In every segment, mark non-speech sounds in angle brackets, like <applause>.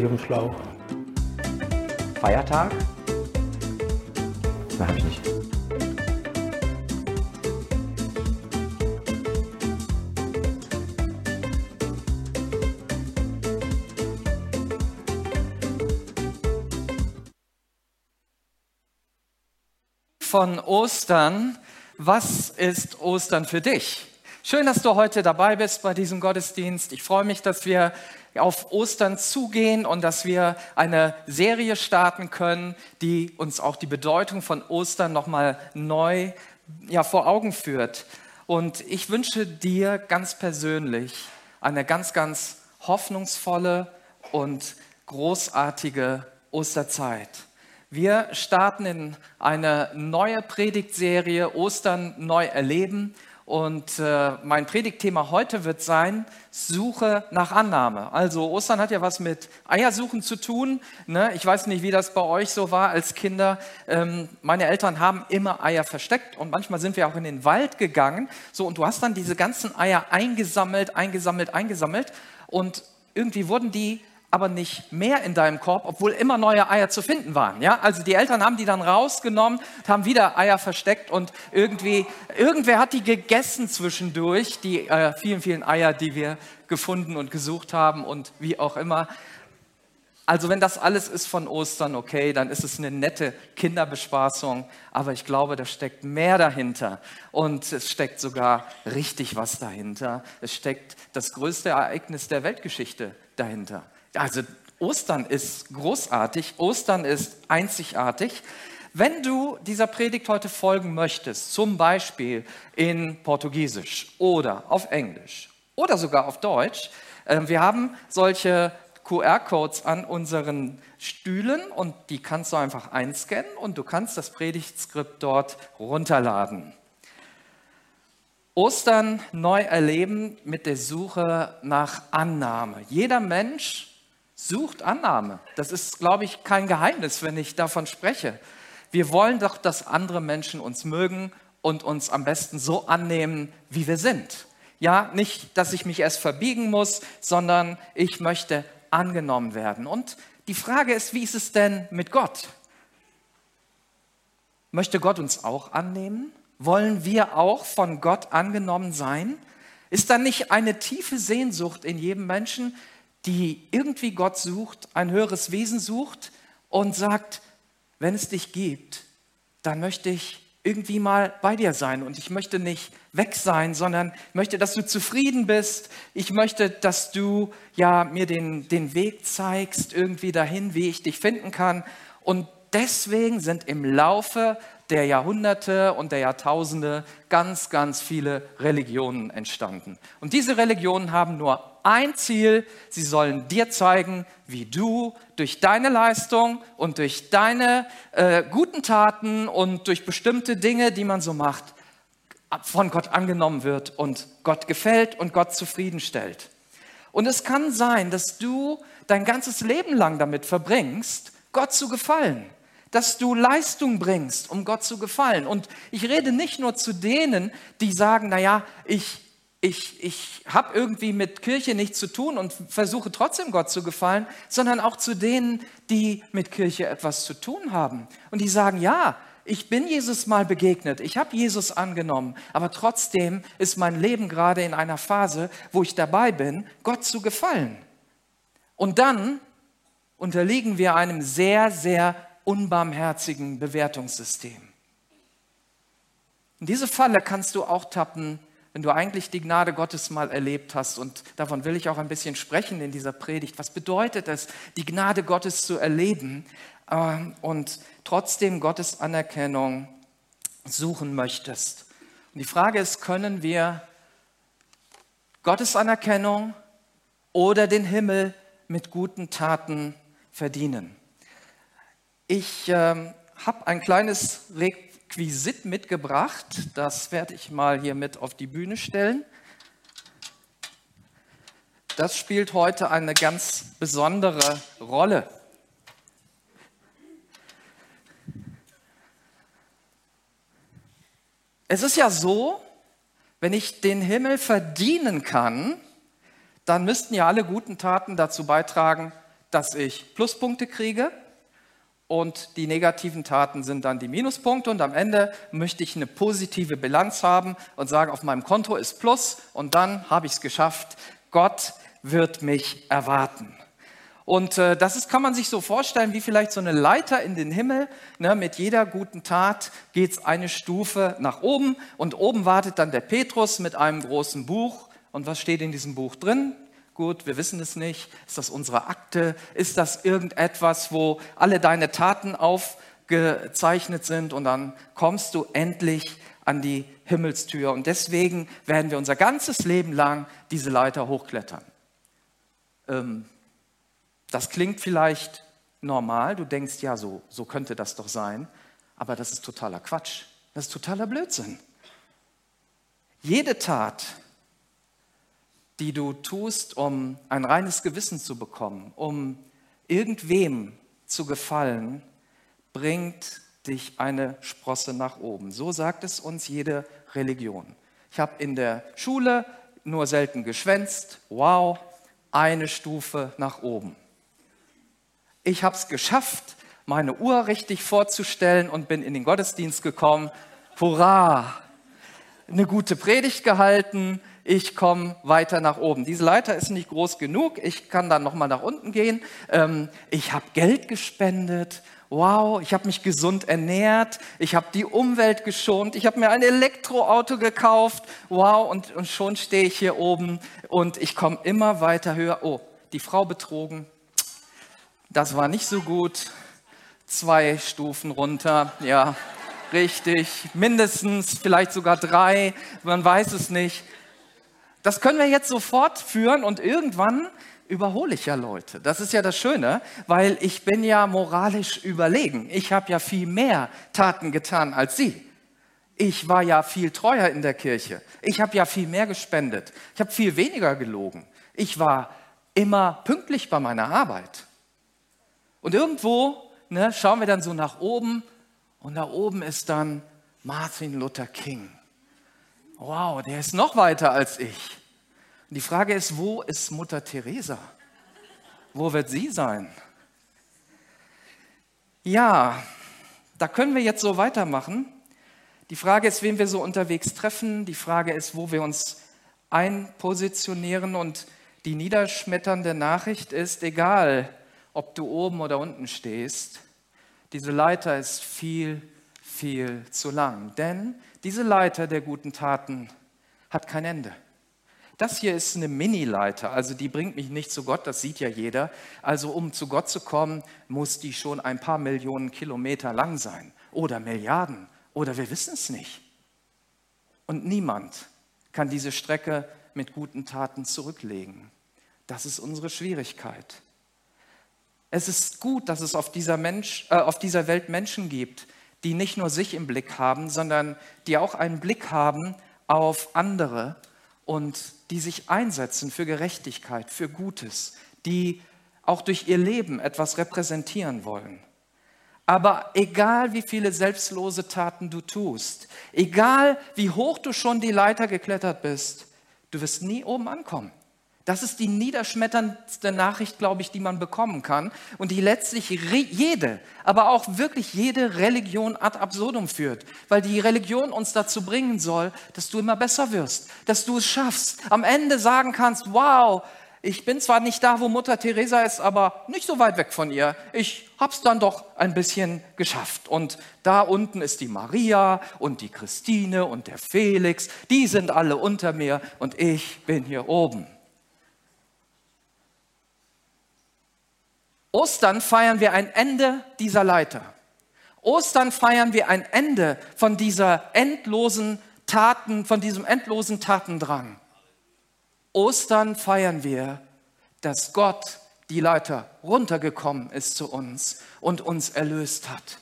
Stehe ich im Schlauch. Feiertag? Na, hab ich nicht. Von Ostern. Was ist Ostern für dich? Schön, dass du heute dabei bist bei diesem Gottesdienst. Ich freue mich, dass wir auf Ostern zugehen und dass wir eine Serie starten können, die uns auch die Bedeutung von Ostern nochmal neu ja, vor Augen führt. Und ich wünsche dir ganz persönlich eine ganz, ganz hoffnungsvolle und großartige Osterzeit. Wir starten in eine neue Predigtserie Ostern neu erleben und äh, mein Predigtthema heute wird sein, Suche nach Annahme. Also Ostern hat ja was mit Eiersuchen zu tun. Ne? Ich weiß nicht, wie das bei euch so war als Kinder. Ähm, meine Eltern haben immer Eier versteckt und manchmal sind wir auch in den Wald gegangen. So, und du hast dann diese ganzen Eier eingesammelt, eingesammelt, eingesammelt. Und irgendwie wurden die aber nicht mehr in deinem Korb, obwohl immer neue Eier zu finden waren. Ja? Also die Eltern haben die dann rausgenommen, haben wieder Eier versteckt und irgendwie, irgendwer hat die gegessen zwischendurch, die äh, vielen, vielen Eier, die wir gefunden und gesucht haben und wie auch immer. Also wenn das alles ist von Ostern, okay, dann ist es eine nette Kinderbespaßung, aber ich glaube, da steckt mehr dahinter und es steckt sogar richtig was dahinter. Es steckt das größte Ereignis der Weltgeschichte dahinter. Also Ostern ist großartig, Ostern ist einzigartig. Wenn du dieser Predigt heute folgen möchtest, zum Beispiel in Portugiesisch oder auf Englisch oder sogar auf Deutsch, äh, wir haben solche QR-Codes an unseren Stühlen und die kannst du einfach einscannen und du kannst das Predigtskript dort runterladen. Ostern neu erleben mit der Suche nach Annahme. Jeder Mensch Sucht Annahme. Das ist, glaube ich, kein Geheimnis, wenn ich davon spreche. Wir wollen doch, dass andere Menschen uns mögen und uns am besten so annehmen, wie wir sind. Ja, nicht, dass ich mich erst verbiegen muss, sondern ich möchte angenommen werden. Und die Frage ist, wie ist es denn mit Gott? Möchte Gott uns auch annehmen? Wollen wir auch von Gott angenommen sein? Ist da nicht eine tiefe Sehnsucht in jedem Menschen, die irgendwie Gott sucht, ein höheres Wesen sucht und sagt, wenn es dich gibt, dann möchte ich irgendwie mal bei dir sein und ich möchte nicht weg sein, sondern möchte, dass du zufrieden bist. Ich möchte, dass du ja mir den, den Weg zeigst, irgendwie dahin, wie ich dich finden kann. Und deswegen sind im Laufe der Jahrhunderte und der Jahrtausende ganz, ganz viele Religionen entstanden. Und diese Religionen haben nur ein Ziel, sie sollen dir zeigen, wie du durch deine Leistung und durch deine äh, guten Taten und durch bestimmte Dinge, die man so macht, von Gott angenommen wird und Gott gefällt und Gott zufriedenstellt. Und es kann sein, dass du dein ganzes Leben lang damit verbringst, Gott zu gefallen dass du Leistung bringst, um Gott zu gefallen. Und ich rede nicht nur zu denen, die sagen, naja, ich, ich, ich habe irgendwie mit Kirche nichts zu tun und versuche trotzdem Gott zu gefallen, sondern auch zu denen, die mit Kirche etwas zu tun haben. Und die sagen, ja, ich bin Jesus mal begegnet, ich habe Jesus angenommen, aber trotzdem ist mein Leben gerade in einer Phase, wo ich dabei bin, Gott zu gefallen. Und dann unterliegen wir einem sehr, sehr unbarmherzigen Bewertungssystem. In diese Falle kannst du auch tappen, wenn du eigentlich die Gnade Gottes mal erlebt hast. Und davon will ich auch ein bisschen sprechen in dieser Predigt. Was bedeutet es, die Gnade Gottes zu erleben ähm, und trotzdem Gottes Anerkennung suchen möchtest? Und die Frage ist, können wir Gottes Anerkennung oder den Himmel mit guten Taten verdienen? Ich ähm, habe ein kleines Requisit mitgebracht. Das werde ich mal hier mit auf die Bühne stellen. Das spielt heute eine ganz besondere Rolle. Es ist ja so, wenn ich den Himmel verdienen kann, dann müssten ja alle guten Taten dazu beitragen, dass ich Pluspunkte kriege und die negativen Taten sind dann die Minuspunkte und am Ende möchte ich eine positive Bilanz haben und sagen, auf meinem Konto ist Plus und dann habe ich es geschafft. Gott wird mich erwarten. Und äh, das ist, kann man sich so vorstellen, wie vielleicht so eine Leiter in den Himmel. Ne, mit jeder guten Tat geht es eine Stufe nach oben und oben wartet dann der Petrus mit einem großen Buch. Und was steht in diesem Buch drin? Gut, wir wissen es nicht. Ist das unsere Akte? Ist das irgendetwas, wo alle deine Taten aufgezeichnet sind? Und dann kommst du endlich an die Himmelstür. Und deswegen werden wir unser ganzes Leben lang diese Leiter hochklettern. Ähm, das klingt vielleicht normal, du denkst, ja, so, so könnte das doch sein, aber das ist totaler Quatsch, das ist totaler Blödsinn. Jede Tat, die du tust, um ein reines Gewissen zu bekommen, um irgendwem zu gefallen, bringt dich eine Sprosse nach oben. So sagt es uns jede Religion. Ich habe in der Schule nur selten geschwänzt. Wow, eine Stufe nach oben ich habe es geschafft, meine Uhr richtig vorzustellen und bin in den Gottesdienst gekommen. Hurra! Eine gute Predigt gehalten. Ich komme weiter nach oben. Diese Leiter ist nicht groß genug. Ich kann dann nochmal nach unten gehen. Ähm, ich habe Geld gespendet. Wow, ich habe mich gesund ernährt. Ich habe die Umwelt geschont. Ich habe mir ein Elektroauto gekauft. Wow, und, und schon stehe ich hier oben und ich komme immer weiter höher. Oh, die Frau betrogen. Das war nicht so gut. Zwei Stufen runter, ja, richtig. Mindestens, vielleicht sogar drei, man weiß es nicht. Das können wir jetzt so fortführen und irgendwann überhole ich ja Leute. Das ist ja das Schöne, weil ich bin ja moralisch überlegen. Ich habe ja viel mehr Taten getan als Sie. Ich war ja viel treuer in der Kirche. Ich habe ja viel mehr gespendet. Ich habe viel weniger gelogen. Ich war immer pünktlich bei meiner Arbeit. Und irgendwo ne, schauen wir dann so nach oben und da oben ist dann Martin Luther King. Wow, der ist noch weiter als ich. Und die Frage ist, wo ist Mutter Teresa? Wo wird sie sein? Ja, da können wir jetzt so weitermachen. Die Frage ist, wen wir so unterwegs treffen. Die Frage ist, wo wir uns einpositionieren. Und die niederschmetternde Nachricht ist, egal ob du oben oder unten stehst, diese Leiter ist viel, viel zu lang. Denn diese Leiter der guten Taten hat kein Ende. Das hier ist eine Mini-Leiter, also die bringt mich nicht zu Gott, das sieht ja jeder. Also um zu Gott zu kommen, muss die schon ein paar Millionen Kilometer lang sein oder Milliarden oder wir wissen es nicht. Und niemand kann diese Strecke mit guten Taten zurücklegen. Das ist unsere Schwierigkeit. Es ist gut, dass es auf dieser, Mensch, äh, auf dieser Welt Menschen gibt, die nicht nur sich im Blick haben, sondern die auch einen Blick haben auf andere und die sich einsetzen für Gerechtigkeit, für Gutes, die auch durch ihr Leben etwas repräsentieren wollen. Aber egal wie viele selbstlose Taten du tust, egal wie hoch du schon die Leiter geklettert bist, du wirst nie oben ankommen. Das ist die niederschmetterndste Nachricht, glaube ich, die man bekommen kann und die letztlich jede, aber auch wirklich jede Religion ad absurdum führt, weil die Religion uns dazu bringen soll, dass du immer besser wirst, dass du es schaffst, am Ende sagen kannst, wow, ich bin zwar nicht da, wo Mutter Teresa ist, aber nicht so weit weg von ihr. Ich hab's dann doch ein bisschen geschafft. Und da unten ist die Maria und die Christine und der Felix. Die sind alle unter mir und ich bin hier oben. Ostern feiern wir ein Ende dieser Leiter. Ostern feiern wir ein Ende von dieser endlosen Taten, von diesem endlosen Tatendrang. Ostern feiern wir, dass Gott die Leiter runtergekommen ist zu uns und uns erlöst hat.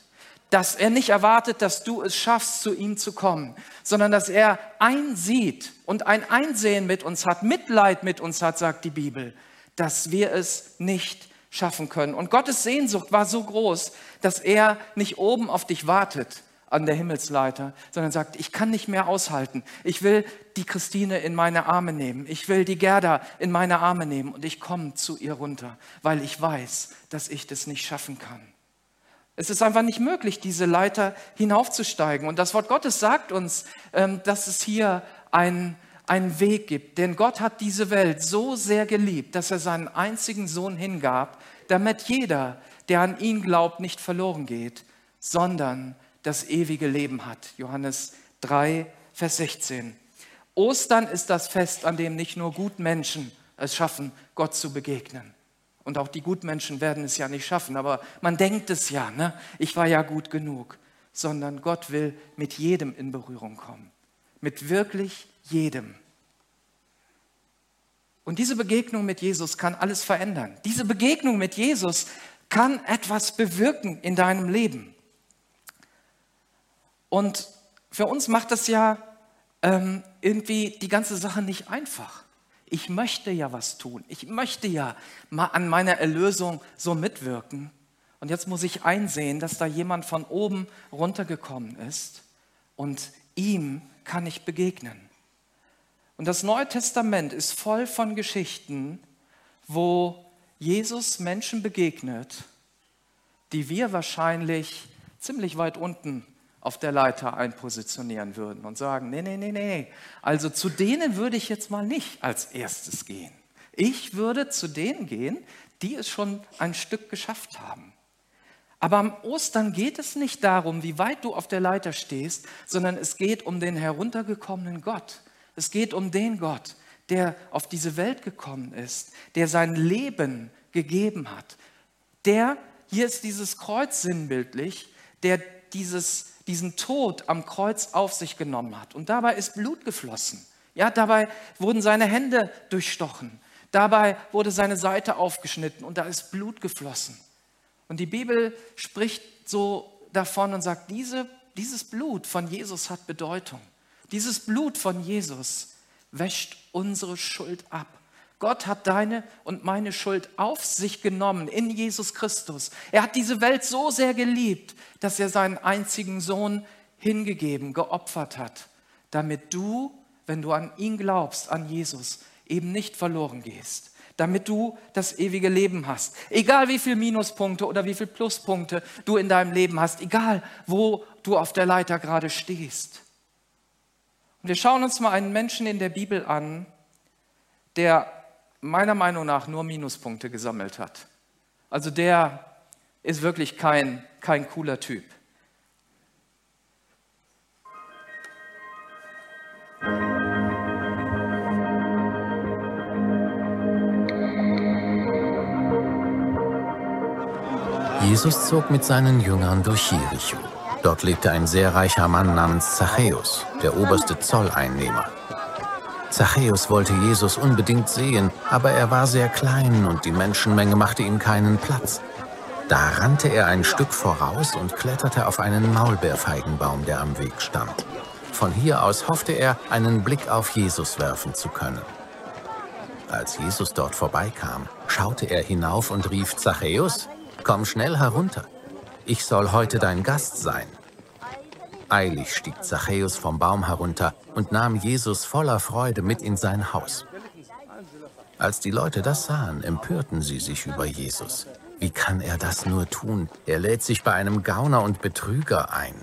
Dass er nicht erwartet, dass du es schaffst, zu ihm zu kommen, sondern dass er einsieht und ein Einsehen mit uns hat, Mitleid mit uns hat, sagt die Bibel, dass wir es nicht schaffen können. Und Gottes Sehnsucht war so groß, dass er nicht oben auf dich wartet, an der Himmelsleiter, sondern sagt, ich kann nicht mehr aushalten. Ich will die Christine in meine Arme nehmen. Ich will die Gerda in meine Arme nehmen und ich komme zu ihr runter, weil ich weiß, dass ich das nicht schaffen kann. Es ist einfach nicht möglich, diese Leiter hinaufzusteigen. Und das Wort Gottes sagt uns, ähm, dass es hier einen, einen Weg gibt. Denn Gott hat diese Welt so sehr geliebt, dass er seinen einzigen Sohn hingab, damit jeder, der an ihn glaubt, nicht verloren geht, sondern das ewige Leben hat. Johannes 3, Vers 16. Ostern ist das Fest, an dem nicht nur Gutmenschen es schaffen, Gott zu begegnen. Und auch die Gutmenschen werden es ja nicht schaffen, aber man denkt es ja, ne? ich war ja gut genug, sondern Gott will mit jedem in Berührung kommen. Mit wirklich jedem. Und diese Begegnung mit Jesus kann alles verändern. Diese Begegnung mit Jesus kann etwas bewirken in deinem Leben. Und für uns macht das ja ähm, irgendwie die ganze Sache nicht einfach. Ich möchte ja was tun. Ich möchte ja mal an meiner Erlösung so mitwirken. Und jetzt muss ich einsehen, dass da jemand von oben runtergekommen ist und ihm kann ich begegnen. Und das Neue Testament ist voll von Geschichten, wo Jesus Menschen begegnet, die wir wahrscheinlich ziemlich weit unten auf der Leiter einpositionieren würden und sagen, nee, nee, nee, nee, also zu denen würde ich jetzt mal nicht als erstes gehen. Ich würde zu denen gehen, die es schon ein Stück geschafft haben. Aber am Ostern geht es nicht darum, wie weit du auf der Leiter stehst, sondern es geht um den heruntergekommenen Gott. Es geht um den Gott, der auf diese Welt gekommen ist, der sein Leben gegeben hat. Der, hier ist dieses Kreuz sinnbildlich, der dieses diesen Tod am Kreuz auf sich genommen hat. Und dabei ist Blut geflossen. Ja, dabei wurden seine Hände durchstochen. Dabei wurde seine Seite aufgeschnitten und da ist Blut geflossen. Und die Bibel spricht so davon und sagt, diese, dieses Blut von Jesus hat Bedeutung. Dieses Blut von Jesus wäscht unsere Schuld ab. Gott hat deine und meine Schuld auf sich genommen in Jesus Christus. Er hat diese Welt so sehr geliebt, dass er seinen einzigen Sohn hingegeben, geopfert hat, damit du, wenn du an ihn glaubst, an Jesus, eben nicht verloren gehst, damit du das ewige Leben hast. Egal wie viele Minuspunkte oder wie viele Pluspunkte du in deinem Leben hast, egal wo du auf der Leiter gerade stehst. Und wir schauen uns mal einen Menschen in der Bibel an, der meiner Meinung nach nur Minuspunkte gesammelt hat. Also der ist wirklich kein, kein cooler Typ. Jesus zog mit seinen Jüngern durch Jericho. Dort lebte ein sehr reicher Mann namens Zachäus, der oberste Zolleinnehmer. Zachäus wollte Jesus unbedingt sehen, aber er war sehr klein und die Menschenmenge machte ihm keinen Platz. Da rannte er ein Stück voraus und kletterte auf einen Maulbeerfeigenbaum, der am Weg stand. Von hier aus hoffte er, einen Blick auf Jesus werfen zu können. Als Jesus dort vorbeikam, schaute er hinauf und rief, Zachäus, komm schnell herunter. Ich soll heute dein Gast sein. Eilig stieg Zachäus vom Baum herunter und nahm Jesus voller Freude mit in sein Haus. Als die Leute das sahen, empörten sie sich über Jesus. Wie kann er das nur tun? Er lädt sich bei einem Gauner und Betrüger ein.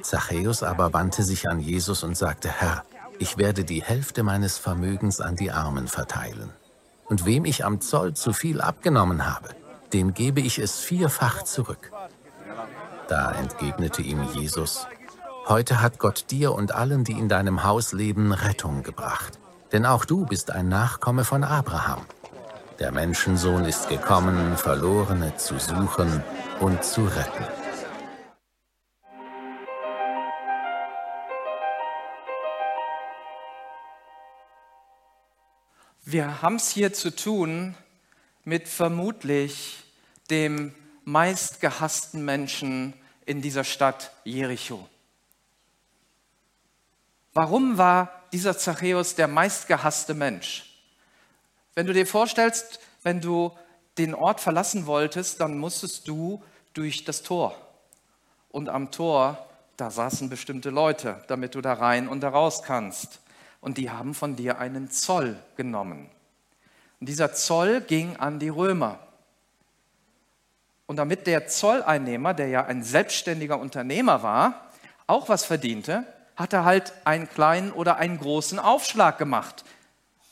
Zachäus aber wandte sich an Jesus und sagte, Herr, ich werde die Hälfte meines Vermögens an die Armen verteilen. Und wem ich am Zoll zu viel abgenommen habe, dem gebe ich es vierfach zurück. Da entgegnete ihm Jesus, Heute hat Gott dir und allen, die in deinem Haus leben, Rettung gebracht. Denn auch du bist ein Nachkomme von Abraham. Der Menschensohn ist gekommen, Verlorene zu suchen und zu retten. Wir haben es hier zu tun mit vermutlich dem meistgehassten Menschen in dieser Stadt Jericho. Warum war dieser Zachäus der meistgehasste Mensch? Wenn du dir vorstellst, wenn du den Ort verlassen wolltest, dann musstest du durch das Tor. und am Tor, da saßen bestimmte Leute, damit du da rein und da raus kannst. Und die haben von dir einen Zoll genommen. Und dieser Zoll ging an die Römer. Und damit der Zolleinnehmer, der ja ein selbstständiger Unternehmer war, auch was verdiente, hat er halt einen kleinen oder einen großen Aufschlag gemacht.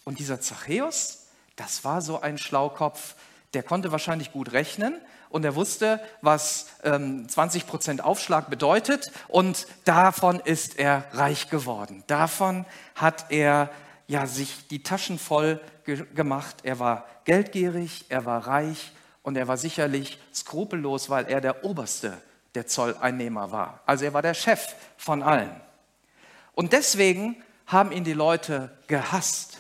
Und dieser Zachäus, das war so ein Schlaukopf, der konnte wahrscheinlich gut rechnen und er wusste, was ähm, 20% Aufschlag bedeutet und davon ist er reich geworden. Davon hat er ja sich die Taschen voll ge gemacht. Er war geldgierig, er war reich und er war sicherlich skrupellos, weil er der Oberste der Zolleinnehmer war. Also er war der Chef von allen. Und deswegen haben ihn die Leute gehasst.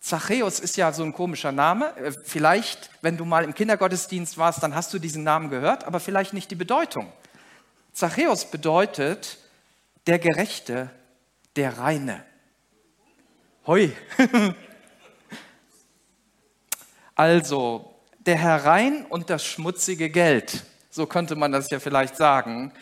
Zachäus ist ja so ein komischer Name. Äh, vielleicht, wenn du mal im Kindergottesdienst warst, dann hast du diesen Namen gehört, aber vielleicht nicht die Bedeutung. Zachäus bedeutet der Gerechte, der Reine. Hoi. also, der Herr Rein und das schmutzige Geld. So könnte man das ja vielleicht sagen.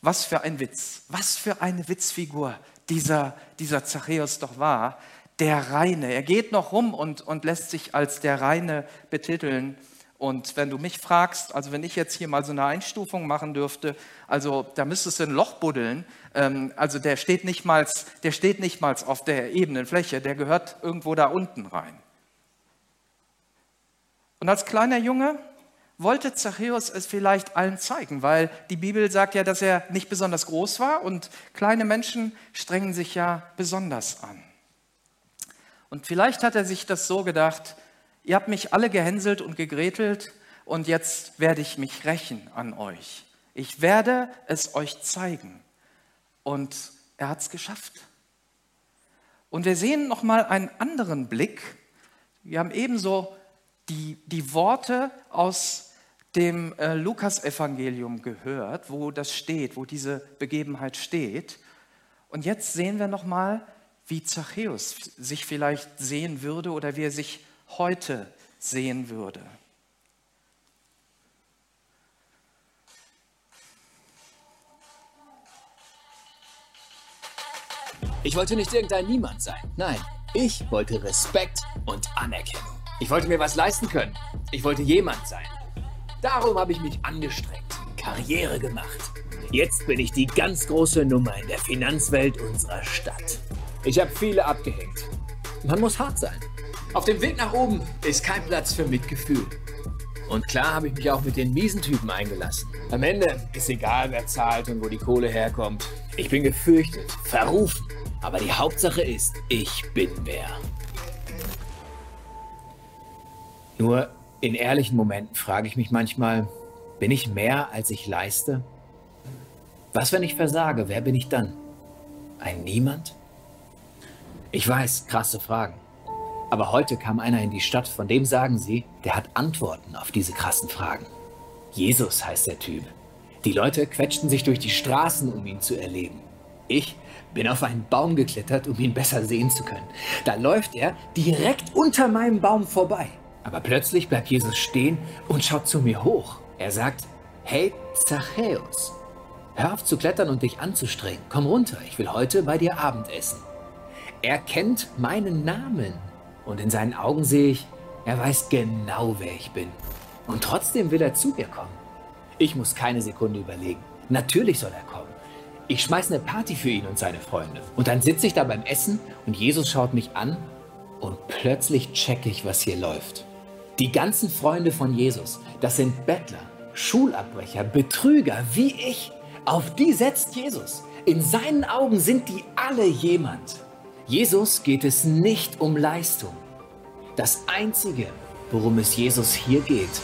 Was für ein Witz, was für eine Witzfigur dieser, dieser Zachäus doch war der Reine. Er geht noch rum und, und lässt sich als der Reine betiteln. Und wenn du mich fragst, also wenn ich jetzt hier mal so eine Einstufung machen dürfte, also da müsstest du ein Loch buddeln. Ähm, also der steht, nicht mal, der steht nicht mal auf der ebenen Fläche, der gehört irgendwo da unten rein. Und als kleiner Junge wollte Zachäus es vielleicht allen zeigen, weil die Bibel sagt ja, dass er nicht besonders groß war und kleine Menschen strengen sich ja besonders an. Und vielleicht hat er sich das so gedacht, ihr habt mich alle gehänselt und gegretelt und jetzt werde ich mich rächen an euch. Ich werde es euch zeigen. Und er hat es geschafft. Und wir sehen nochmal einen anderen Blick. Wir haben ebenso die, die Worte aus dem äh, Lukas-Evangelium gehört, wo das steht, wo diese Begebenheit steht. Und jetzt sehen wir nochmal, wie Zachäus sich vielleicht sehen würde oder wie er sich heute sehen würde. Ich wollte nicht irgendein Niemand sein. Nein, ich wollte Respekt und Anerkennung. Ich wollte mir was leisten können. Ich wollte jemand sein. Darum habe ich mich angestrengt, Karriere gemacht. Jetzt bin ich die ganz große Nummer in der Finanzwelt unserer Stadt. Ich habe viele abgehängt. Man muss hart sein. Auf dem Weg nach oben ist kein Platz für Mitgefühl. Und klar habe ich mich auch mit den miesen Typen eingelassen. Am Ende ist egal, wer zahlt und wo die Kohle herkommt. Ich bin gefürchtet, verrufen. Aber die Hauptsache ist, ich bin wer. Nur in ehrlichen Momenten frage ich mich manchmal, bin ich mehr, als ich leiste? Was, wenn ich versage? Wer bin ich dann? Ein Niemand? Ich weiß, krasse Fragen. Aber heute kam einer in die Stadt, von dem sagen sie, der hat Antworten auf diese krassen Fragen. Jesus heißt der Typ. Die Leute quetschten sich durch die Straßen, um ihn zu erleben. Ich bin auf einen Baum geklettert, um ihn besser sehen zu können. Da läuft er direkt unter meinem Baum vorbei. Aber plötzlich bleibt Jesus stehen und schaut zu mir hoch. Er sagt, hey Zachäus, hör auf zu klettern und dich anzustrengen. Komm runter, ich will heute bei dir Abendessen. Er kennt meinen Namen. Und in seinen Augen sehe ich, er weiß genau, wer ich bin. Und trotzdem will er zu mir kommen. Ich muss keine Sekunde überlegen. Natürlich soll er kommen. Ich schmeiße eine Party für ihn und seine Freunde. Und dann sitze ich da beim Essen und Jesus schaut mich an und plötzlich checke ich, was hier läuft. Die ganzen Freunde von Jesus, das sind Bettler, Schulabbrecher, Betrüger wie ich. Auf die setzt Jesus. In seinen Augen sind die alle jemand. Jesus geht es nicht um Leistung. Das Einzige, worum es Jesus hier geht,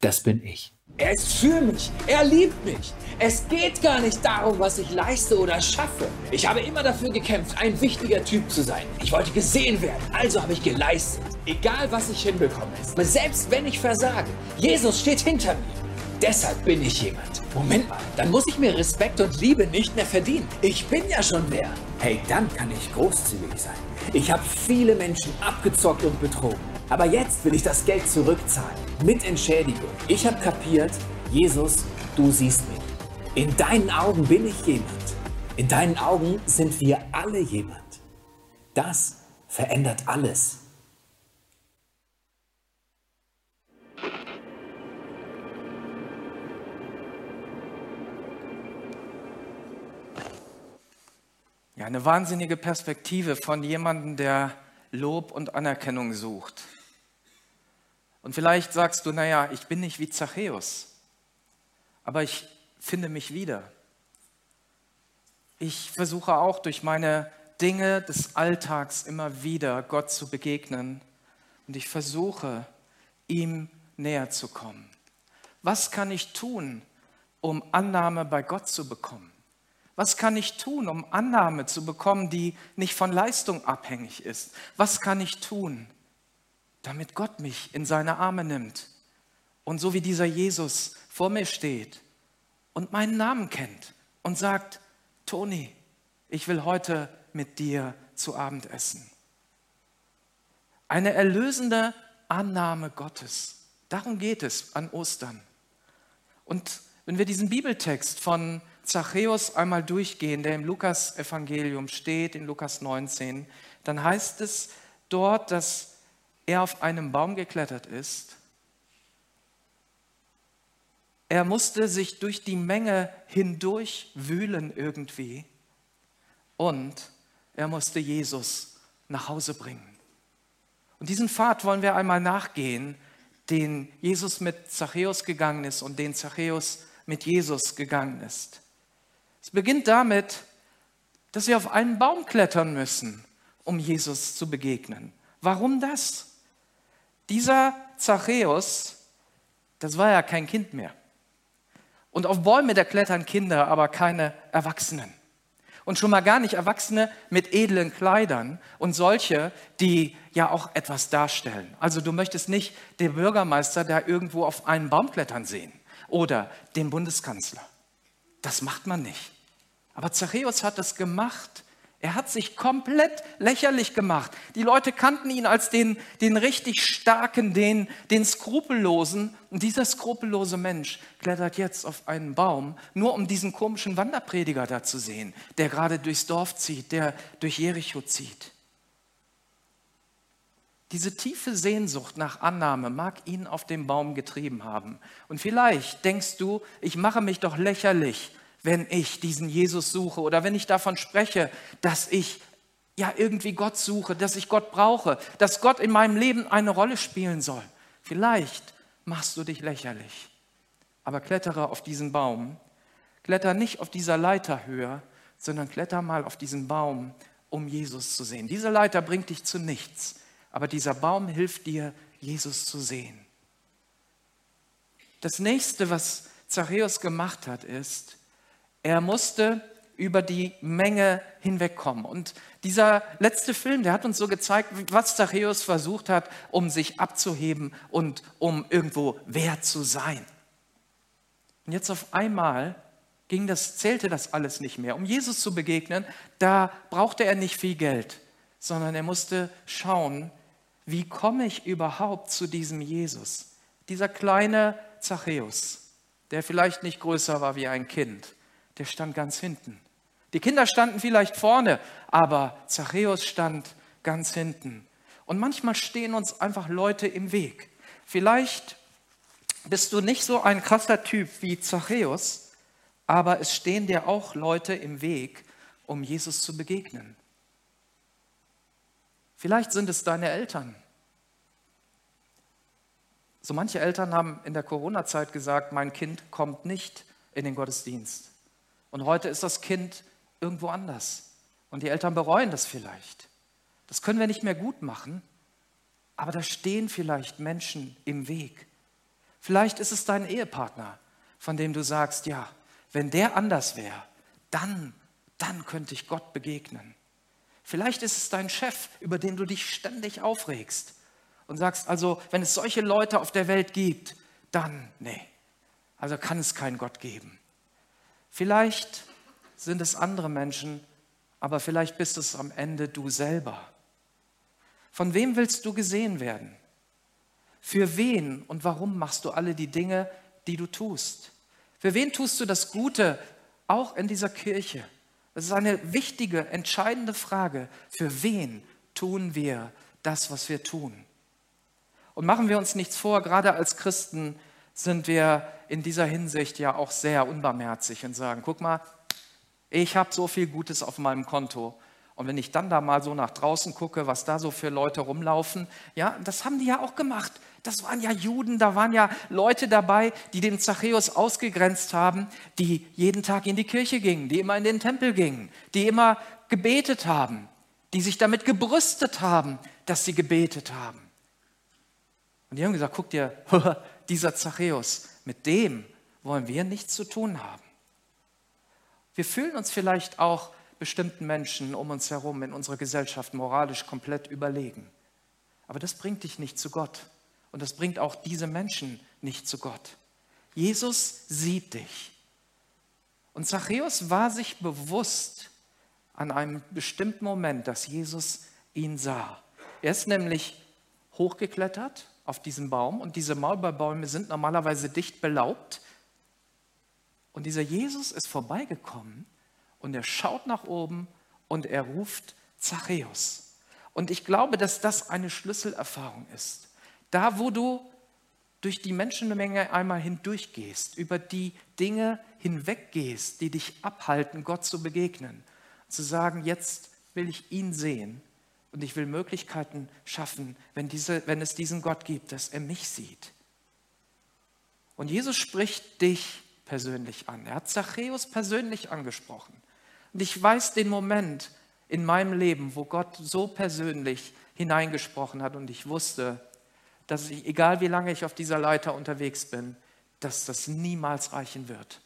das bin ich. Er ist für mich. Er liebt mich. Es geht gar nicht darum, was ich leiste oder schaffe. Ich habe immer dafür gekämpft, ein wichtiger Typ zu sein. Ich wollte gesehen werden, also habe ich geleistet. Egal, was ich hinbekomme. Selbst wenn ich versage, Jesus steht hinter mir. Deshalb bin ich jemand. Moment mal, dann muss ich mir Respekt und Liebe nicht mehr verdienen. Ich bin ja schon wer. Hey, dann kann ich großzügig sein. Ich habe viele Menschen abgezockt und betrogen. Aber jetzt will ich das Geld zurückzahlen. Mit Entschädigung. Ich habe kapiert, Jesus, du siehst mich. In deinen Augen bin ich jemand. In deinen Augen sind wir alle jemand. Das verändert alles. Ja, eine wahnsinnige Perspektive von jemandem, der Lob und Anerkennung sucht. Und vielleicht sagst du, naja, ich bin nicht wie Zachäus, aber ich finde mich wieder. Ich versuche auch durch meine Dinge des Alltags immer wieder Gott zu begegnen und ich versuche, ihm näher zu kommen. Was kann ich tun, um Annahme bei Gott zu bekommen? Was kann ich tun, um Annahme zu bekommen, die nicht von Leistung abhängig ist? Was kann ich tun, damit Gott mich in seine Arme nimmt und so wie dieser Jesus vor mir steht und meinen Namen kennt und sagt, Toni, ich will heute mit dir zu Abend essen. Eine erlösende Annahme Gottes. Darum geht es an Ostern. Und wenn wir diesen Bibeltext von Zachäus einmal durchgehen, der im Lukas-Evangelium steht, in Lukas 19, dann heißt es dort, dass er auf einem Baum geklettert ist. Er musste sich durch die Menge hindurch wühlen irgendwie und er musste Jesus nach Hause bringen. Und diesen Pfad wollen wir einmal nachgehen, den Jesus mit Zachäus gegangen ist und den Zachäus mit Jesus gegangen ist. Es beginnt damit, dass sie auf einen Baum klettern müssen, um Jesus zu begegnen. Warum das? Dieser Zachäus, das war ja kein Kind mehr. Und auf Bäume, da klettern Kinder, aber keine Erwachsenen. Und schon mal gar nicht Erwachsene mit edlen Kleidern und solche, die ja auch etwas darstellen. Also du möchtest nicht den Bürgermeister da irgendwo auf einen Baum klettern sehen oder den Bundeskanzler. Das macht man nicht. Aber Zachäus hat es gemacht. Er hat sich komplett lächerlich gemacht. Die Leute kannten ihn als den, den richtig starken, den, den skrupellosen. Und dieser skrupellose Mensch klettert jetzt auf einen Baum, nur um diesen komischen Wanderprediger da zu sehen, der gerade durchs Dorf zieht, der durch Jericho zieht. Diese tiefe Sehnsucht nach Annahme mag ihn auf den Baum getrieben haben. Und vielleicht denkst du, ich mache mich doch lächerlich wenn ich diesen Jesus suche oder wenn ich davon spreche, dass ich ja irgendwie Gott suche, dass ich Gott brauche, dass Gott in meinem Leben eine Rolle spielen soll. Vielleicht machst du dich lächerlich, aber klettere auf diesen Baum. Kletter nicht auf dieser Leiter höher, sondern kletter mal auf diesen Baum, um Jesus zu sehen. Diese Leiter bringt dich zu nichts, aber dieser Baum hilft dir, Jesus zu sehen. Das nächste, was Zachäus gemacht hat, ist, er musste über die Menge hinwegkommen. Und dieser letzte Film, der hat uns so gezeigt, was Zachäus versucht hat, um sich abzuheben und um irgendwo wert zu sein. Und jetzt auf einmal ging das, zählte das alles nicht mehr. Um Jesus zu begegnen, da brauchte er nicht viel Geld, sondern er musste schauen, wie komme ich überhaupt zu diesem Jesus? Dieser kleine Zachäus, der vielleicht nicht größer war wie ein Kind, der stand ganz hinten. Die Kinder standen vielleicht vorne, aber Zachäus stand ganz hinten. Und manchmal stehen uns einfach Leute im Weg. Vielleicht bist du nicht so ein krasser Typ wie Zachäus, aber es stehen dir auch Leute im Weg, um Jesus zu begegnen. Vielleicht sind es deine Eltern. So manche Eltern haben in der Corona-Zeit gesagt, mein Kind kommt nicht in den Gottesdienst. Und heute ist das Kind irgendwo anders. Und die Eltern bereuen das vielleicht. Das können wir nicht mehr gut machen, aber da stehen vielleicht Menschen im Weg. Vielleicht ist es dein Ehepartner, von dem du sagst, ja, wenn der anders wäre, dann, dann könnte ich Gott begegnen. Vielleicht ist es dein Chef, über den du dich ständig aufregst und sagst, also wenn es solche Leute auf der Welt gibt, dann, nee, also kann es keinen Gott geben. Vielleicht sind es andere Menschen, aber vielleicht bist es am Ende du selber. Von wem willst du gesehen werden? Für wen und warum machst du alle die Dinge, die du tust? Für wen tust du das Gute, auch in dieser Kirche? Das ist eine wichtige, entscheidende Frage. Für wen tun wir das, was wir tun? Und machen wir uns nichts vor, gerade als Christen sind wir in dieser Hinsicht ja auch sehr unbarmherzig und sagen, guck mal, ich habe so viel Gutes auf meinem Konto. Und wenn ich dann da mal so nach draußen gucke, was da so für Leute rumlaufen, ja, das haben die ja auch gemacht. Das waren ja Juden, da waren ja Leute dabei, die den Zachäus ausgegrenzt haben, die jeden Tag in die Kirche gingen, die immer in den Tempel gingen, die immer gebetet haben, die sich damit gebrüstet haben, dass sie gebetet haben. Und die haben gesagt, guck dir, <laughs> dieser Zachäus, mit dem wollen wir nichts zu tun haben. Wir fühlen uns vielleicht auch bestimmten Menschen um uns herum in unserer Gesellschaft moralisch komplett überlegen. Aber das bringt dich nicht zu Gott. Und das bringt auch diese Menschen nicht zu Gott. Jesus sieht dich. Und Zachäus war sich bewusst an einem bestimmten Moment, dass Jesus ihn sah. Er ist nämlich hochgeklettert auf diesen Baum und diese Maulbeerbäume sind normalerweise dicht belaubt. Und dieser Jesus ist vorbeigekommen und er schaut nach oben und er ruft Zachäus. Und ich glaube, dass das eine Schlüsselerfahrung ist. Da, wo du durch die Menschenmenge einmal hindurchgehst, über die Dinge hinweggehst, die dich abhalten, Gott zu begegnen, zu sagen, jetzt will ich ihn sehen und ich will Möglichkeiten schaffen, wenn, diese, wenn es diesen Gott gibt, dass er mich sieht. Und Jesus spricht dich persönlich an. Er hat Zachäus persönlich angesprochen. Und ich weiß den Moment in meinem Leben, wo Gott so persönlich hineingesprochen hat und ich wusste, dass ich, egal wie lange ich auf dieser Leiter unterwegs bin, dass das niemals reichen wird.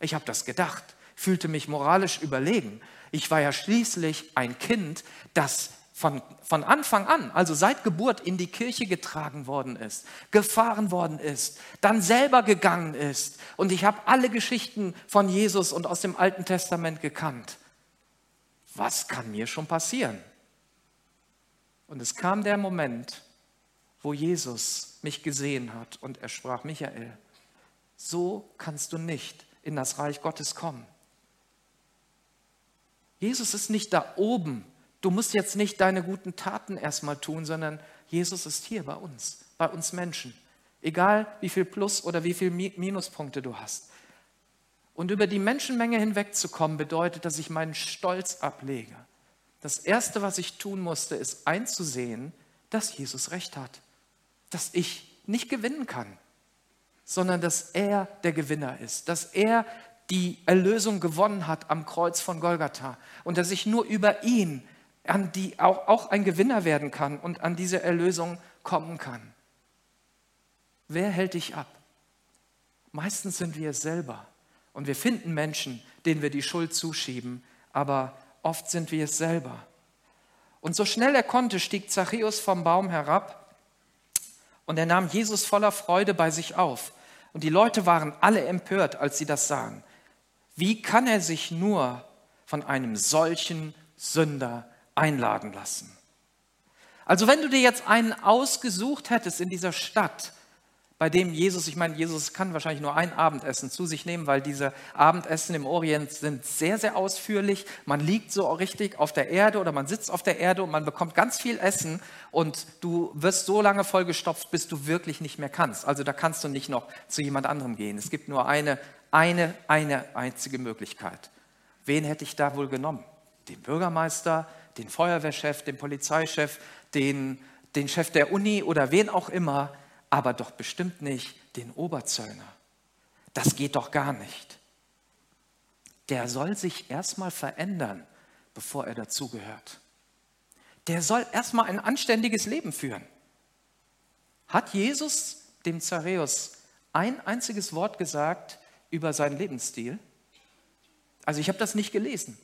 Ich habe das gedacht, fühlte mich moralisch überlegen. Ich war ja schließlich ein Kind, das von, von Anfang an, also seit Geburt, in die Kirche getragen worden ist, gefahren worden ist, dann selber gegangen ist. Und ich habe alle Geschichten von Jesus und aus dem Alten Testament gekannt. Was kann mir schon passieren? Und es kam der Moment, wo Jesus mich gesehen hat und er sprach, Michael, so kannst du nicht in das Reich Gottes kommen. Jesus ist nicht da oben. Du musst jetzt nicht deine guten Taten erstmal tun, sondern Jesus ist hier bei uns, bei uns Menschen. Egal wie viel Plus oder wie viel Minuspunkte du hast. Und über die Menschenmenge hinwegzukommen bedeutet, dass ich meinen Stolz ablege. Das Erste, was ich tun musste, ist einzusehen, dass Jesus recht hat dass ich nicht gewinnen kann, sondern dass er der Gewinner ist, dass er die Erlösung gewonnen hat am Kreuz von Golgatha und dass ich nur über ihn an die auch, auch ein Gewinner werden kann und an diese Erlösung kommen kann. Wer hält dich ab? Meistens sind wir es selber und wir finden Menschen, denen wir die Schuld zuschieben, aber oft sind wir es selber. Und so schnell er konnte, stieg Zachäus vom Baum herab und er nahm Jesus voller Freude bei sich auf. Und die Leute waren alle empört, als sie das sahen. Wie kann er sich nur von einem solchen Sünder einladen lassen? Also wenn du dir jetzt einen ausgesucht hättest in dieser Stadt, bei dem Jesus, ich meine, Jesus kann wahrscheinlich nur ein Abendessen zu sich nehmen, weil diese Abendessen im Orient sind sehr, sehr ausführlich. Man liegt so richtig auf der Erde oder man sitzt auf der Erde und man bekommt ganz viel Essen und du wirst so lange vollgestopft, bis du wirklich nicht mehr kannst. Also da kannst du nicht noch zu jemand anderem gehen. Es gibt nur eine, eine, eine einzige Möglichkeit. Wen hätte ich da wohl genommen? Den Bürgermeister, den Feuerwehrchef, den Polizeichef, den, den Chef der Uni oder wen auch immer aber doch bestimmt nicht den Oberzöllner. Das geht doch gar nicht. Der soll sich erstmal verändern, bevor er dazugehört. Der soll erstmal ein anständiges Leben führen. Hat Jesus dem Zareus ein einziges Wort gesagt über seinen Lebensstil? Also ich habe das nicht gelesen.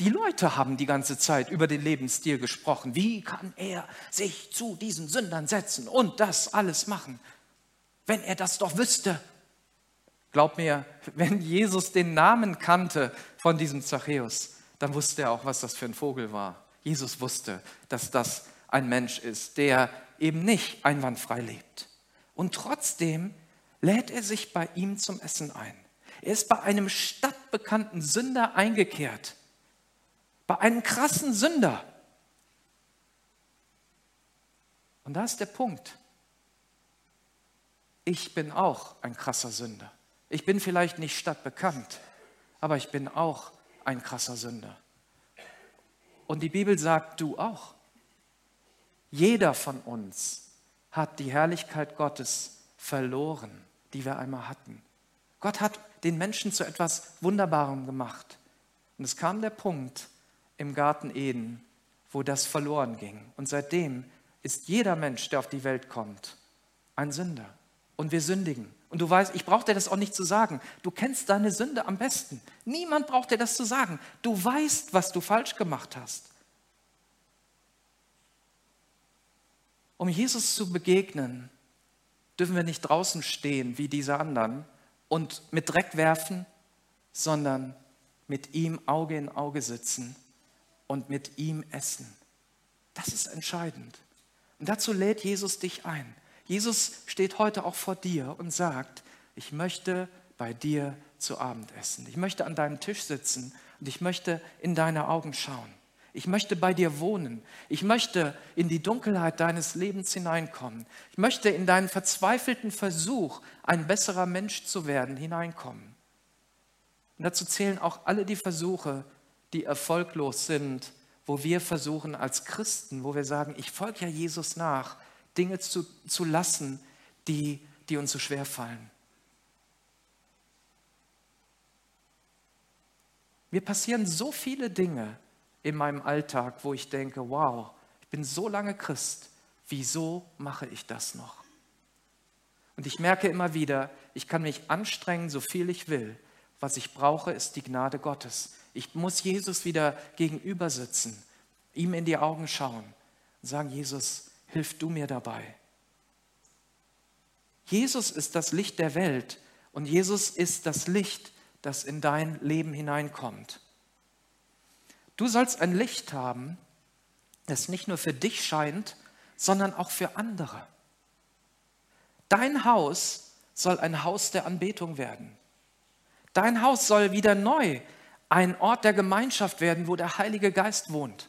Die Leute haben die ganze Zeit über den Lebensstil gesprochen. Wie kann er sich zu diesen Sündern setzen und das alles machen? Wenn er das doch wüsste. Glaub mir, wenn Jesus den Namen kannte von diesem Zachäus, dann wusste er auch, was das für ein Vogel war. Jesus wusste, dass das ein Mensch ist, der eben nicht einwandfrei lebt. Und trotzdem lädt er sich bei ihm zum Essen ein. Er ist bei einem stadtbekannten Sünder eingekehrt. Bei einem krassen Sünder. Und da ist der Punkt. Ich bin auch ein krasser Sünder. Ich bin vielleicht nicht stadtbekannt, aber ich bin auch ein krasser Sünder. Und die Bibel sagt, du auch. Jeder von uns hat die Herrlichkeit Gottes verloren, die wir einmal hatten. Gott hat den Menschen zu etwas Wunderbarem gemacht. Und es kam der Punkt im Garten Eden, wo das verloren ging. Und seitdem ist jeder Mensch, der auf die Welt kommt, ein Sünder. Und wir sündigen. Und du weißt, ich brauche dir das auch nicht zu sagen. Du kennst deine Sünde am besten. Niemand braucht dir das zu sagen. Du weißt, was du falsch gemacht hast. Um Jesus zu begegnen, dürfen wir nicht draußen stehen wie diese anderen und mit Dreck werfen, sondern mit ihm Auge in Auge sitzen und mit ihm essen. Das ist entscheidend. Und dazu lädt Jesus dich ein. Jesus steht heute auch vor dir und sagt, ich möchte bei dir zu Abend essen. Ich möchte an deinem Tisch sitzen und ich möchte in deine Augen schauen. Ich möchte bei dir wohnen. Ich möchte in die Dunkelheit deines Lebens hineinkommen. Ich möchte in deinen verzweifelten Versuch, ein besserer Mensch zu werden, hineinkommen. Und dazu zählen auch alle die Versuche, die erfolglos sind, wo wir versuchen als Christen, wo wir sagen, ich folge ja Jesus nach, Dinge zu, zu lassen, die, die uns so schwer fallen. Mir passieren so viele Dinge, in meinem Alltag, wo ich denke, wow, ich bin so lange Christ, wieso mache ich das noch? Und ich merke immer wieder, ich kann mich anstrengen, so viel ich will. Was ich brauche, ist die Gnade Gottes. Ich muss Jesus wieder gegenüber sitzen, ihm in die Augen schauen und sagen, Jesus, hilf du mir dabei. Jesus ist das Licht der Welt und Jesus ist das Licht, das in dein Leben hineinkommt. Du sollst ein Licht haben, das nicht nur für dich scheint, sondern auch für andere. Dein Haus soll ein Haus der Anbetung werden. Dein Haus soll wieder neu ein Ort der Gemeinschaft werden, wo der Heilige Geist wohnt.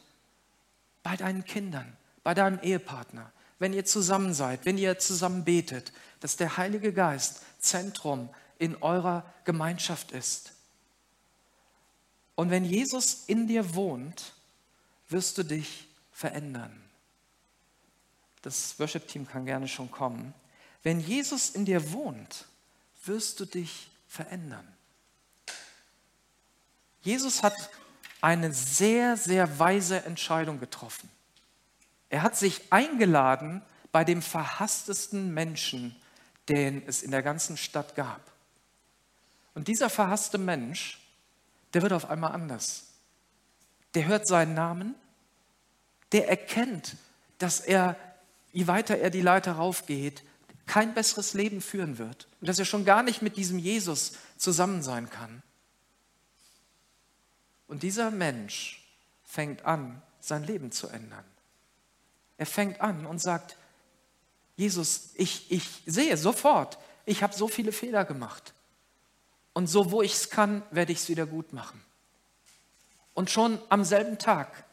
Bei deinen Kindern, bei deinem Ehepartner, wenn ihr zusammen seid, wenn ihr zusammen betet, dass der Heilige Geist Zentrum in eurer Gemeinschaft ist. Und wenn Jesus in dir wohnt, wirst du dich verändern. Das Worship-Team kann gerne schon kommen. Wenn Jesus in dir wohnt, wirst du dich verändern. Jesus hat eine sehr, sehr weise Entscheidung getroffen. Er hat sich eingeladen bei dem verhasstesten Menschen, den es in der ganzen Stadt gab. Und dieser verhasste Mensch der wird auf einmal anders. Der hört seinen Namen, der erkennt, dass er, je weiter er die Leiter raufgeht, kein besseres Leben führen wird und dass er schon gar nicht mit diesem Jesus zusammen sein kann. Und dieser Mensch fängt an, sein Leben zu ändern. Er fängt an und sagt, Jesus, ich, ich sehe sofort, ich habe so viele Fehler gemacht. Und so, wo ich es kann, werde ich es wieder gut machen. Und schon am selben Tag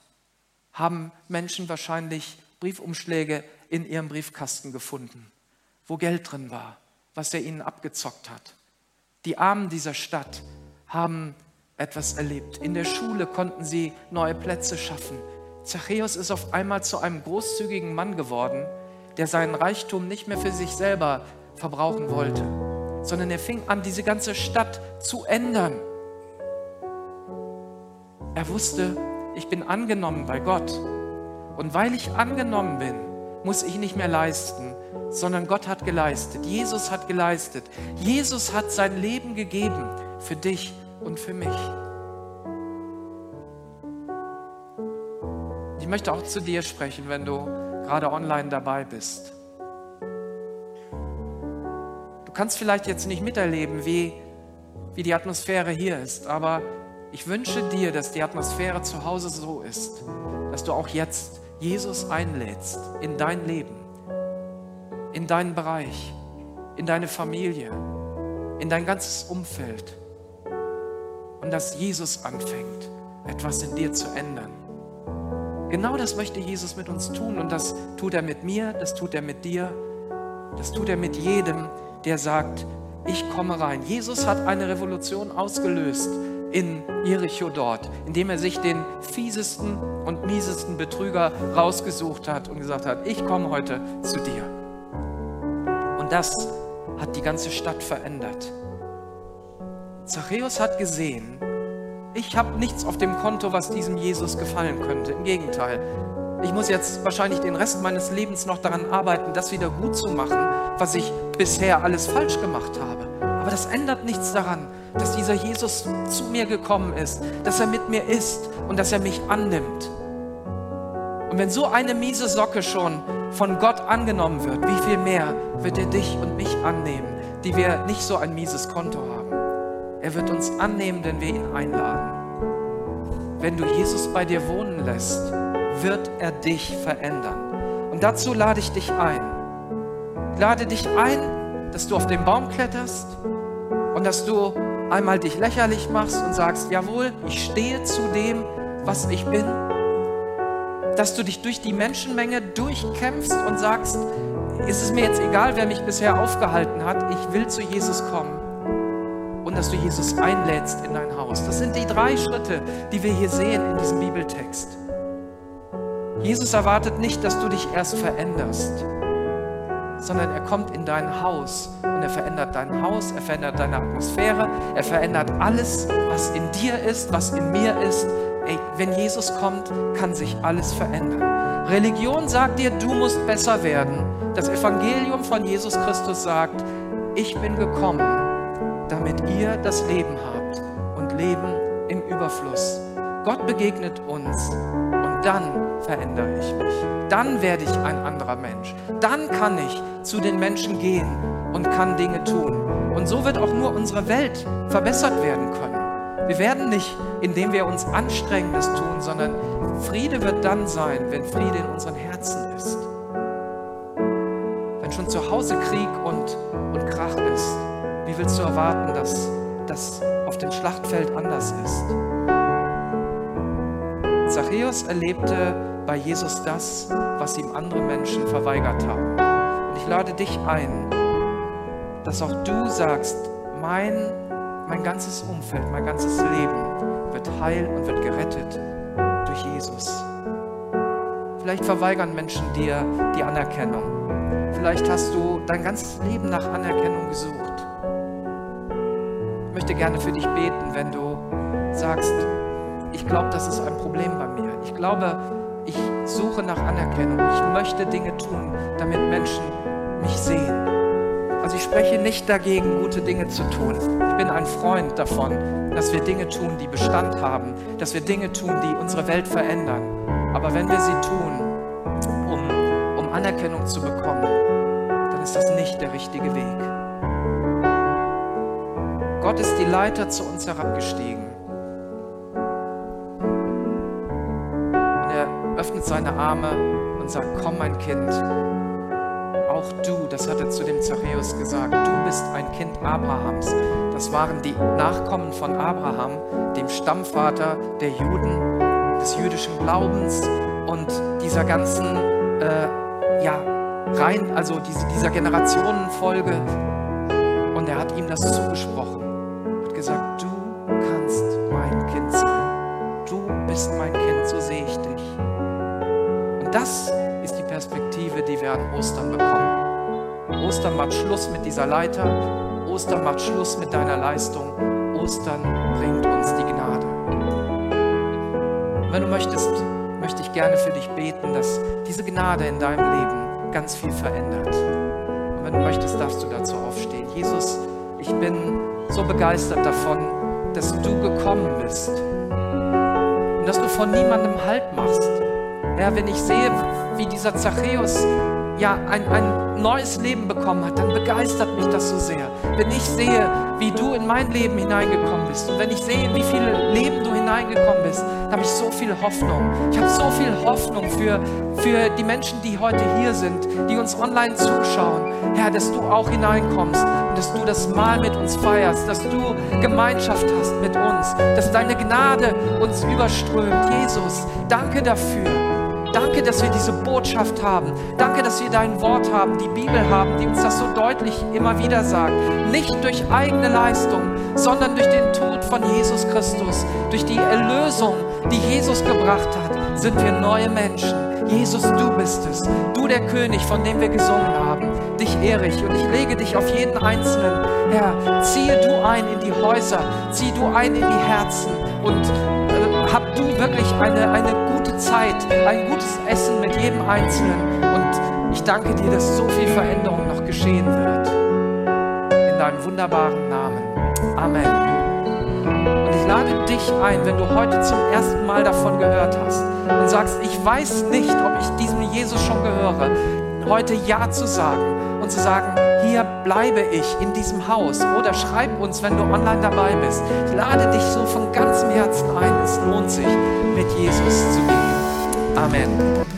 haben Menschen wahrscheinlich Briefumschläge in ihrem Briefkasten gefunden, wo Geld drin war, was er ihnen abgezockt hat. Die Armen dieser Stadt haben etwas erlebt. In der Schule konnten sie neue Plätze schaffen. Zachäus ist auf einmal zu einem großzügigen Mann geworden, der seinen Reichtum nicht mehr für sich selber verbrauchen wollte, sondern er fing an, diese ganze Stadt zu ändern. Er wusste, ich bin angenommen bei Gott. Und weil ich angenommen bin, muss ich nicht mehr leisten, sondern Gott hat geleistet. Jesus hat geleistet. Jesus hat sein Leben gegeben für dich und für mich. Ich möchte auch zu dir sprechen, wenn du gerade online dabei bist. kannst vielleicht jetzt nicht miterleben, wie, wie die Atmosphäre hier ist, aber ich wünsche dir, dass die Atmosphäre zu Hause so ist, dass du auch jetzt Jesus einlädst in dein Leben, in deinen Bereich. in deine Familie, in dein ganzes Umfeld. Und dass Jesus anfängt, etwas in dir zu ändern. Genau das möchte Jesus mit uns tun und das tut er mit mir, das tut er mit dir, das tut er mit jedem, der sagt, ich komme rein. Jesus hat eine Revolution ausgelöst in Jericho dort, indem er sich den fiesesten und miesesten Betrüger rausgesucht hat und gesagt hat, ich komme heute zu dir. Und das hat die ganze Stadt verändert. Zachäus hat gesehen, ich habe nichts auf dem Konto, was diesem Jesus gefallen könnte. Im Gegenteil, ich muss jetzt wahrscheinlich den Rest meines Lebens noch daran arbeiten, das wieder gut zu machen, was ich bisher alles falsch gemacht habe. Aber das ändert nichts daran, dass dieser Jesus zu mir gekommen ist, dass er mit mir ist und dass er mich annimmt. Und wenn so eine miese Socke schon von Gott angenommen wird, wie viel mehr wird er dich und mich annehmen, die wir nicht so ein mieses Konto haben. Er wird uns annehmen, wenn wir ihn einladen. Wenn du Jesus bei dir wohnen lässt, wird er dich verändern. Und dazu lade ich dich ein. Lade dich ein, dass du auf den Baum kletterst und dass du einmal dich lächerlich machst und sagst, jawohl, ich stehe zu dem, was ich bin. Dass du dich durch die Menschenmenge durchkämpfst und sagst, ist es mir jetzt egal, wer mich bisher aufgehalten hat, ich will zu Jesus kommen. Dass du Jesus einlädst in dein Haus. Das sind die drei Schritte, die wir hier sehen in diesem Bibeltext. Jesus erwartet nicht, dass du dich erst veränderst, sondern er kommt in dein Haus und er verändert dein Haus, er verändert deine Atmosphäre, er verändert alles, was in dir ist, was in mir ist. Ey, wenn Jesus kommt, kann sich alles verändern. Religion sagt dir, du musst besser werden. Das Evangelium von Jesus Christus sagt, ich bin gekommen, damit ihr das Leben habt und Leben im Überfluss. Gott begegnet uns und dann verändere ich mich. Dann werde ich ein anderer Mensch. Dann kann ich zu den Menschen gehen und kann Dinge tun. Und so wird auch nur unsere Welt verbessert werden können. Wir werden nicht, indem wir uns anstrengen, das tun, sondern Friede wird dann sein, wenn Friede in unseren Herzen ist. Wenn schon zu Hause Krieg und, und Krach ist, willst du erwarten, dass das auf dem Schlachtfeld anders ist? Zachäus erlebte bei Jesus das, was ihm andere Menschen verweigert haben. Und ich lade dich ein, dass auch du sagst, mein, mein ganzes Umfeld, mein ganzes Leben wird heil und wird gerettet durch Jesus. Vielleicht verweigern Menschen dir die Anerkennung. Vielleicht hast du dein ganzes Leben nach Anerkennung gesucht. Ich möchte gerne für dich beten, wenn du sagst, ich glaube, das ist ein Problem bei mir. Ich glaube, ich suche nach Anerkennung. Ich möchte Dinge tun, damit Menschen mich sehen. Also ich spreche nicht dagegen, gute Dinge zu tun. Ich bin ein Freund davon, dass wir Dinge tun, die Bestand haben, dass wir Dinge tun, die unsere Welt verändern. Aber wenn wir sie tun, um, um Anerkennung zu bekommen, dann ist das nicht der richtige Weg. Gott ist die Leiter zu uns herabgestiegen. öffnet seine Arme und sagt, komm mein Kind, auch du, das hat er zu dem Zachäus gesagt, du bist ein Kind Abrahams. Das waren die Nachkommen von Abraham, dem Stammvater der Juden, des jüdischen Glaubens und dieser ganzen, äh, ja, rein, also diese, dieser Generationenfolge. Und er hat ihm das zugesprochen, Ostern macht Schluss mit dieser Leiter. Ostern macht Schluss mit deiner Leistung. Ostern bringt uns die Gnade. Und wenn du möchtest, möchte ich gerne für dich beten, dass diese Gnade in deinem Leben ganz viel verändert. Und wenn du möchtest, darfst du dazu aufstehen. Jesus, ich bin so begeistert davon, dass du gekommen bist und dass du von niemandem Halt machst. Herr, wenn ich sehe, wie dieser Zachäus ja, ein, ein neues Leben bekommen hat, dann begeistert mich das so sehr. Wenn ich sehe, wie du in mein Leben hineingekommen bist und wenn ich sehe, wie viele Leben du hineingekommen bist, habe ich so viel Hoffnung. Ich habe so viel Hoffnung für, für die Menschen, die heute hier sind, die uns online zuschauen. Herr, dass du auch hineinkommst und dass du das Mahl mit uns feierst, dass du Gemeinschaft hast mit uns, dass deine Gnade uns überströmt. Jesus, danke dafür. Danke, dass wir diese Botschaft haben. Danke, dass wir dein Wort haben, die Bibel haben, die uns das so deutlich immer wieder sagt. Nicht durch eigene Leistung, sondern durch den Tod von Jesus Christus, durch die Erlösung, die Jesus gebracht hat, sind wir neue Menschen. Jesus, du bist es. Du der König, von dem wir gesungen haben. Dich ehre ich und ich lege dich auf jeden Einzelnen. Herr, ziehe du ein in die Häuser, zieh du ein in die Herzen und hab du wirklich eine, eine gute Zeit, ein gutes Essen mit jedem Einzelnen. Und ich danke dir, dass so viel Veränderung noch geschehen wird. In deinem wunderbaren Namen. Amen. Und ich lade dich ein, wenn du heute zum ersten Mal davon gehört hast und sagst, ich weiß nicht, ob ich diesem Jesus schon gehöre, heute Ja zu sagen und zu sagen, hier bleibe ich in diesem Haus oder schreib uns, wenn du online dabei bist. Ich lade dich so von ganzem Herzen ein. Es lohnt sich, mit Jesus zu gehen. Amen.